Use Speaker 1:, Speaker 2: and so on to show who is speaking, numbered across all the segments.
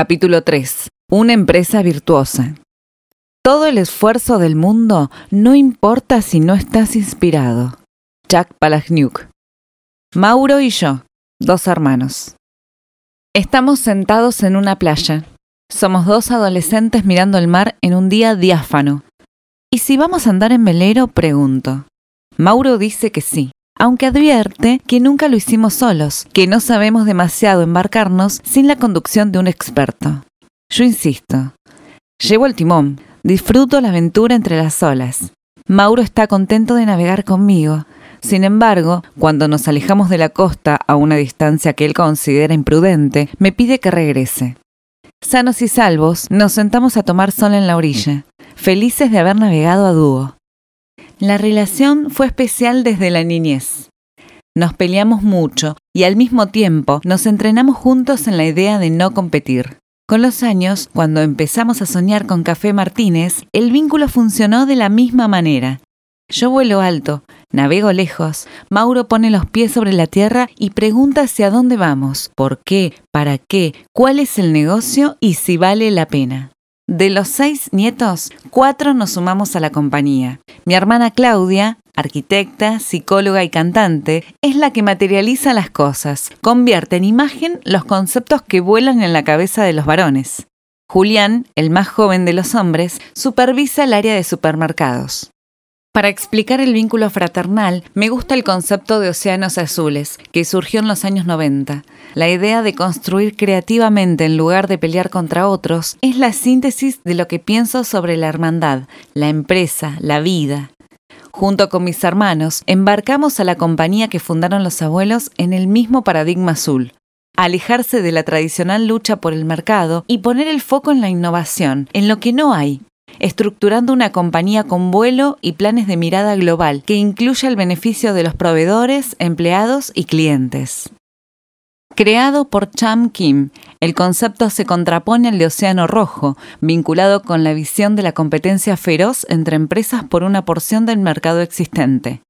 Speaker 1: Capítulo 3. Una empresa virtuosa. Todo el esfuerzo del mundo no importa si no estás inspirado. Jack Palahniuk. Mauro y yo, dos hermanos. Estamos sentados en una playa. Somos dos adolescentes mirando el mar en un día diáfano. ¿Y si vamos a andar en velero? Pregunto. Mauro dice que sí aunque advierte que nunca lo hicimos solos, que no sabemos demasiado embarcarnos sin la conducción de un experto. Yo insisto, llevo el timón, disfruto la aventura entre las olas. Mauro está contento de navegar conmigo. Sin embargo, cuando nos alejamos de la costa a una distancia que él considera imprudente, me pide que regrese. Sanos y salvos, nos sentamos a tomar sol en la orilla, felices de haber navegado a dúo. La relación fue especial desde la niñez. Nos peleamos mucho y al mismo tiempo nos entrenamos juntos en la idea de no competir. Con los años, cuando empezamos a soñar con Café Martínez, el vínculo funcionó de la misma manera. Yo vuelo alto, navego lejos, Mauro pone los pies sobre la tierra y pregunta hacia dónde vamos, por qué, para qué, cuál es el negocio y si vale la pena. De los seis nietos, cuatro nos sumamos a la compañía. Mi hermana Claudia, arquitecta, psicóloga y cantante, es la que materializa las cosas, convierte en imagen los conceptos que vuelan en la cabeza de los varones. Julián, el más joven de los hombres, supervisa el área de supermercados. Para explicar el vínculo fraternal, me gusta el concepto de océanos azules, que surgió en los años 90. La idea de construir creativamente en lugar de pelear contra otros es la síntesis de lo que pienso sobre la hermandad, la empresa, la vida. Junto con mis hermanos, embarcamos a la compañía que fundaron los abuelos en el mismo paradigma azul, alejarse de la tradicional lucha por el mercado y poner el foco en la innovación, en lo que no hay, estructurando una compañía con vuelo y planes de mirada global que incluya el beneficio de los proveedores, empleados y clientes. Creado por Cham Kim, el concepto se contrapone al de Océano Rojo, vinculado con la visión de la competencia feroz entre empresas por una porción del mercado existente.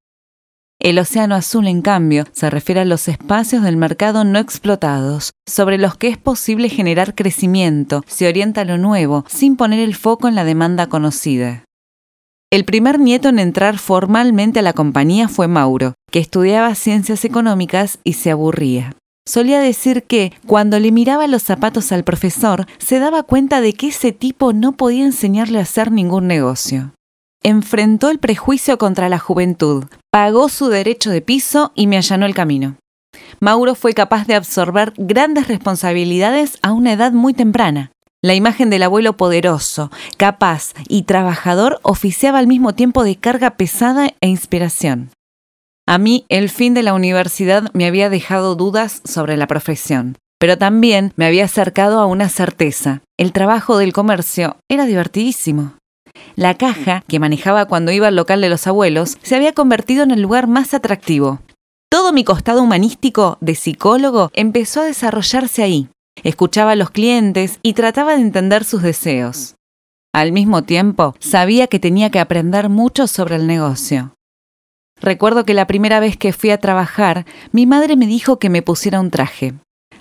Speaker 1: El océano azul, en cambio, se refiere a los espacios del mercado no explotados, sobre los que es posible generar crecimiento, se orienta a lo nuevo, sin poner el foco en la demanda conocida. El primer nieto en entrar formalmente a la compañía fue Mauro, que estudiaba ciencias económicas y se aburría. Solía decir que, cuando le miraba los zapatos al profesor, se daba cuenta de que ese tipo no podía enseñarle a hacer ningún negocio enfrentó el prejuicio contra la juventud, pagó su derecho de piso y me allanó el camino. Mauro fue capaz de absorber grandes responsabilidades a una edad muy temprana. La imagen del abuelo poderoso, capaz y trabajador oficiaba al mismo tiempo de carga pesada e inspiración. A mí el fin de la universidad me había dejado dudas sobre la profesión, pero también me había acercado a una certeza. El trabajo del comercio era divertidísimo. La caja, que manejaba cuando iba al local de los abuelos, se había convertido en el lugar más atractivo. Todo mi costado humanístico de psicólogo empezó a desarrollarse ahí. Escuchaba a los clientes y trataba de entender sus deseos. Al mismo tiempo, sabía que tenía que aprender mucho sobre el negocio. Recuerdo que la primera vez que fui a trabajar, mi madre me dijo que me pusiera un traje.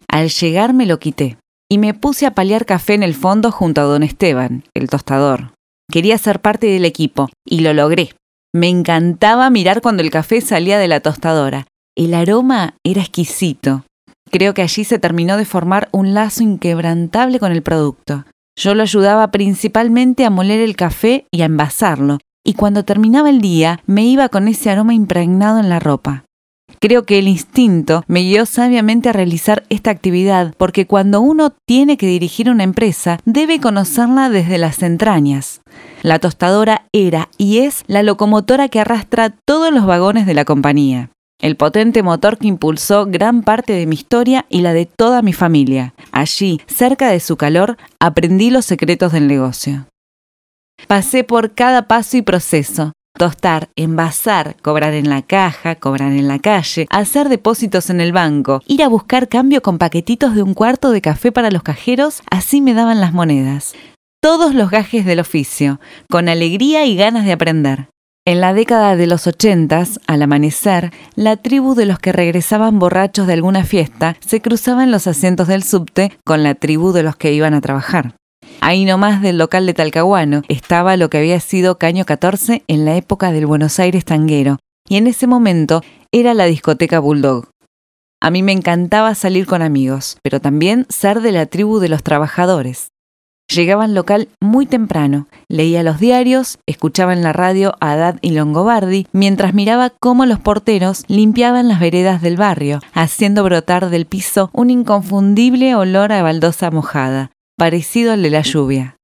Speaker 1: Al llegar me lo quité y me puse a paliar café en el fondo junto a don Esteban, el tostador. Quería ser parte del equipo y lo logré. Me encantaba mirar cuando el café salía de la tostadora. El aroma era exquisito. Creo que allí se terminó de formar un lazo inquebrantable con el producto. Yo lo ayudaba principalmente a moler el café y a envasarlo, y cuando terminaba el día me iba con ese aroma impregnado en la ropa. Creo que el instinto me guió sabiamente a realizar esta actividad porque cuando uno tiene que dirigir una empresa debe conocerla desde las entrañas. La tostadora era y es la locomotora que arrastra todos los vagones de la compañía. El potente motor que impulsó gran parte de mi historia y la de toda mi familia. Allí, cerca de su calor, aprendí los secretos del negocio. Pasé por cada paso y proceso, tostar, envasar, cobrar en la caja, cobrar en la calle, hacer depósitos en el banco, ir a buscar cambio con paquetitos de un cuarto de café para los cajeros, así me daban las monedas. Todos los gajes del oficio, con alegría y ganas de aprender. En la década de los ochentas, al amanecer, la tribu de los que regresaban borrachos de alguna fiesta se cruzaba en los asientos del subte con la tribu de los que iban a trabajar. Ahí nomás del local de Talcahuano estaba lo que había sido Caño 14 en la época del Buenos Aires tanguero, y en ese momento era la discoteca Bulldog. A mí me encantaba salir con amigos, pero también ser de la tribu de los trabajadores. Llegaba al local muy temprano, leía los diarios, escuchaba en la radio a Haddad y Longobardi, mientras miraba cómo los porteros limpiaban las veredas del barrio, haciendo brotar del piso un inconfundible olor a baldosa mojada, parecido al de la lluvia.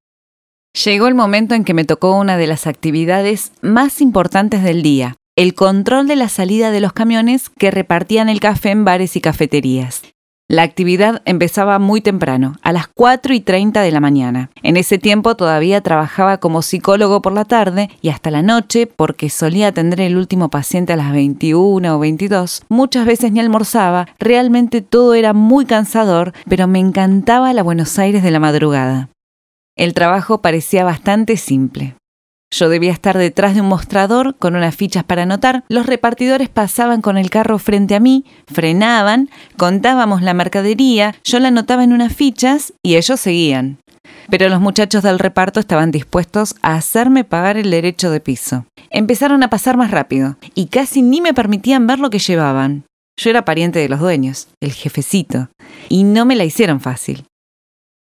Speaker 1: Llegó el momento en que me tocó una de las actividades más importantes del día, el control de la salida de los camiones que repartían el café en bares y cafeterías. La actividad empezaba muy temprano, a las 4 y 30 de la mañana. En ese tiempo todavía trabajaba como psicólogo por la tarde y hasta la noche, porque solía atender el último paciente a las 21 o 22. Muchas veces ni almorzaba, realmente todo era muy cansador, pero me encantaba la Buenos Aires de la madrugada. El trabajo parecía bastante simple. Yo debía estar detrás de un mostrador con unas fichas para anotar. Los repartidores pasaban con el carro frente a mí, frenaban, contábamos la mercadería, yo la anotaba en unas fichas y ellos seguían. Pero los muchachos del reparto estaban dispuestos a hacerme pagar el derecho de piso. Empezaron a pasar más rápido y casi ni me permitían ver lo que llevaban. Yo era pariente de los dueños, el jefecito, y no me la hicieron fácil.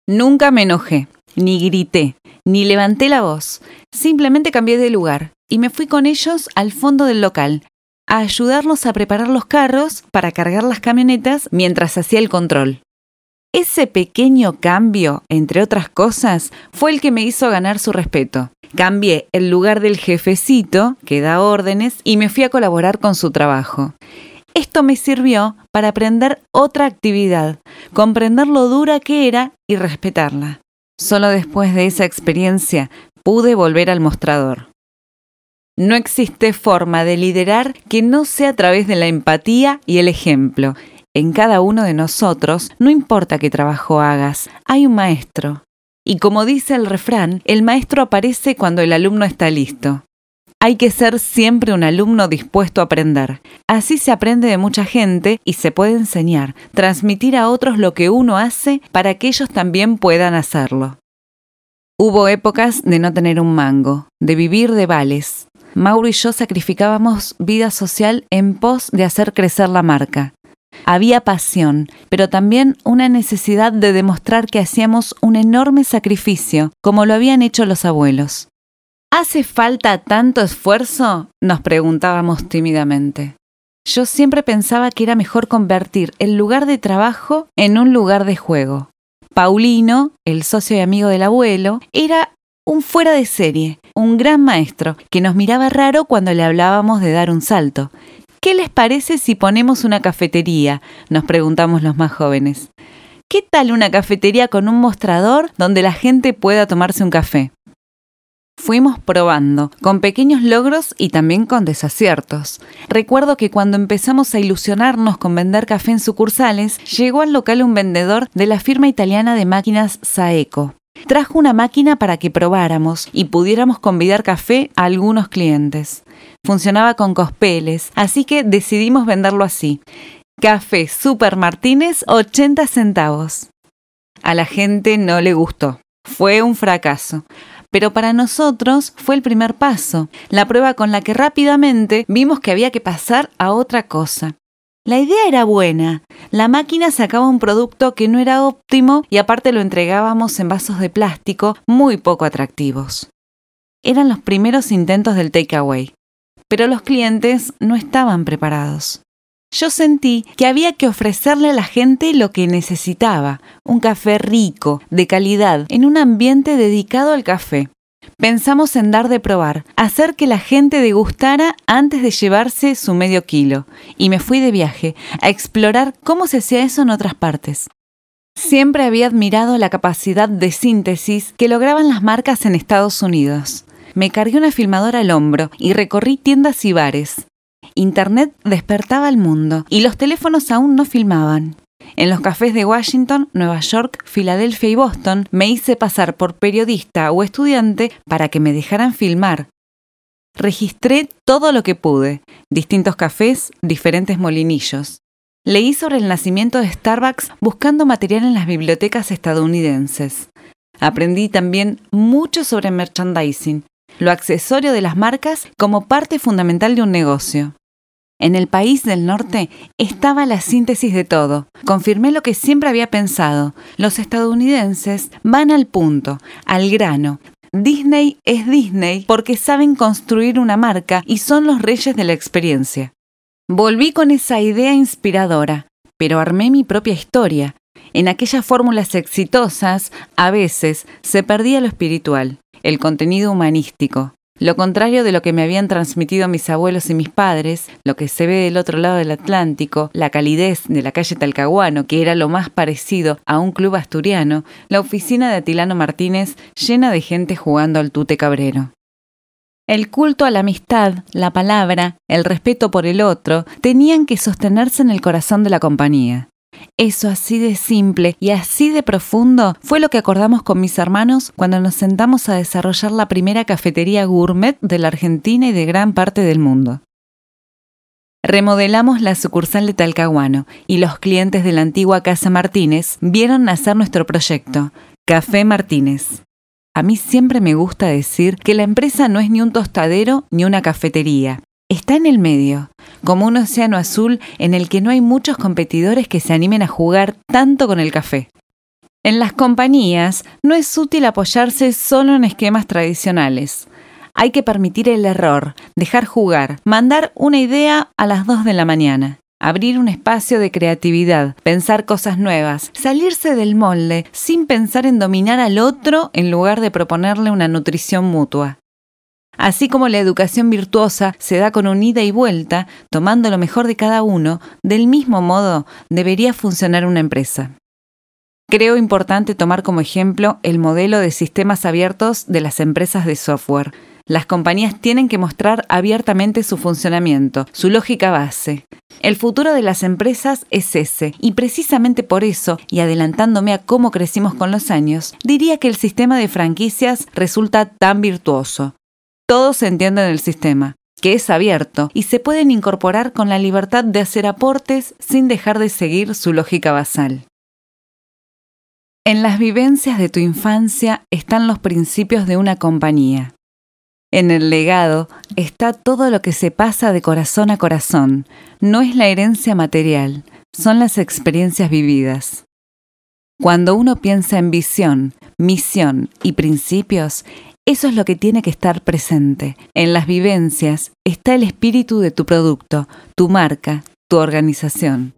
Speaker 1: Nunca me enojé, ni grité, ni levanté la voz. Simplemente cambié de lugar y me fui con ellos al fondo del local, a ayudarlos a preparar los carros para cargar las camionetas mientras hacía el control. Ese pequeño cambio, entre otras cosas, fue el que me hizo ganar su respeto. Cambié el lugar del jefecito, que da órdenes, y me fui a colaborar con su trabajo. Esto me sirvió para aprender otra actividad, comprender lo dura que era y respetarla. Solo después de esa experiencia pude volver al mostrador. No existe forma de liderar que no sea a través de la empatía y el ejemplo. En cada uno de nosotros, no importa qué trabajo hagas, hay un maestro. Y como dice el refrán, el maestro aparece cuando el alumno está listo. Hay que ser siempre un alumno dispuesto a aprender. Así se aprende de mucha gente y se puede enseñar, transmitir a otros lo que uno hace para que ellos también puedan hacerlo. Hubo épocas de no tener un mango, de vivir de vales. Mauro y yo sacrificábamos vida social en pos de hacer crecer la marca. Había pasión, pero también una necesidad de demostrar que hacíamos un enorme sacrificio, como lo habían hecho los abuelos. ¿Hace falta tanto esfuerzo? nos preguntábamos tímidamente. Yo siempre pensaba que era mejor convertir el lugar de trabajo en un lugar de juego. Paulino, el socio y amigo del abuelo, era un fuera de serie, un gran maestro, que nos miraba raro cuando le hablábamos de dar un salto. ¿Qué les parece si ponemos una cafetería? nos preguntamos los más jóvenes. ¿Qué tal una cafetería con un mostrador donde la gente pueda tomarse un café? Fuimos probando, con pequeños logros y también con desaciertos. Recuerdo que cuando empezamos a ilusionarnos con vender café en sucursales, llegó al local un vendedor de la firma italiana de máquinas Saeco. Trajo una máquina para que probáramos y pudiéramos convidar café a algunos clientes. Funcionaba con cospeles, así que decidimos venderlo así. Café Super Martínez 80 centavos. A la gente no le gustó. Fue un fracaso pero para nosotros fue el primer paso, la prueba con la que rápidamente vimos que había que pasar a otra cosa. La idea era buena. La máquina sacaba un producto que no era óptimo y aparte lo entregábamos en vasos de plástico muy poco atractivos. Eran los primeros intentos del takeaway, pero los clientes no estaban preparados. Yo sentí que había que ofrecerle a la gente lo que necesitaba, un café rico, de calidad, en un ambiente dedicado al café. Pensamos en dar de probar, hacer que la gente degustara antes de llevarse su medio kilo, y me fui de viaje a explorar cómo se hacía eso en otras partes. Siempre había admirado la capacidad de síntesis que lograban las marcas en Estados Unidos. Me cargué una filmadora al hombro y recorrí tiendas y bares. Internet despertaba al mundo y los teléfonos aún no filmaban. En los cafés de Washington, Nueva York, Filadelfia y Boston me hice pasar por periodista o estudiante para que me dejaran filmar. Registré todo lo que pude, distintos cafés, diferentes molinillos. Leí sobre el nacimiento de Starbucks buscando material en las bibliotecas estadounidenses. Aprendí también mucho sobre merchandising, lo accesorio de las marcas como parte fundamental de un negocio. En el país del norte estaba la síntesis de todo. Confirmé lo que siempre había pensado. Los estadounidenses van al punto, al grano. Disney es Disney porque saben construir una marca y son los reyes de la experiencia. Volví con esa idea inspiradora, pero armé mi propia historia. En aquellas fórmulas exitosas, a veces se perdía lo espiritual, el contenido humanístico. Lo contrario de lo que me habían transmitido mis abuelos y mis padres, lo que se ve del otro lado del Atlántico, la calidez de la calle Talcahuano, que era lo más parecido a un club asturiano, la oficina de Atilano Martínez llena de gente jugando al tute cabrero. El culto a la amistad, la palabra, el respeto por el otro, tenían que sostenerse en el corazón de la compañía. Eso así de simple y así de profundo fue lo que acordamos con mis hermanos cuando nos sentamos a desarrollar la primera cafetería gourmet de la Argentina y de gran parte del mundo. Remodelamos la sucursal de Talcahuano y los clientes de la antigua Casa Martínez vieron nacer nuestro proyecto, Café Martínez. A mí siempre me gusta decir que la empresa no es ni un tostadero ni una cafetería, está en el medio, como un océano azul en el que no hay muchos competidores que se animen a jugar tanto con el café. En las compañías no es útil apoyarse solo en esquemas tradicionales. Hay que permitir el error, dejar jugar, mandar una idea a las 2 de la mañana, abrir un espacio de creatividad, pensar cosas nuevas, salirse del molde sin pensar en dominar al otro en lugar de proponerle una nutrición mutua. Así como la educación virtuosa se da con un ida y vuelta, tomando lo mejor de cada uno, del mismo modo debería funcionar una empresa. Creo importante tomar como ejemplo el modelo de sistemas abiertos de las empresas de software. Las compañías tienen que mostrar abiertamente su funcionamiento, su lógica base. El futuro de las empresas es ese, y precisamente por eso, y adelantándome a cómo crecimos con los años, diría que el sistema de franquicias resulta tan virtuoso, todos entienden el sistema, que es abierto y se pueden incorporar con la libertad de hacer aportes sin dejar de seguir su lógica basal. En las vivencias de tu infancia están los principios de una compañía. En el legado está todo lo que se pasa de corazón a corazón. No es la herencia material, son las experiencias vividas. Cuando uno piensa en visión, misión y principios, eso es lo que tiene que estar presente. En las vivencias está el espíritu de tu producto, tu marca, tu organización.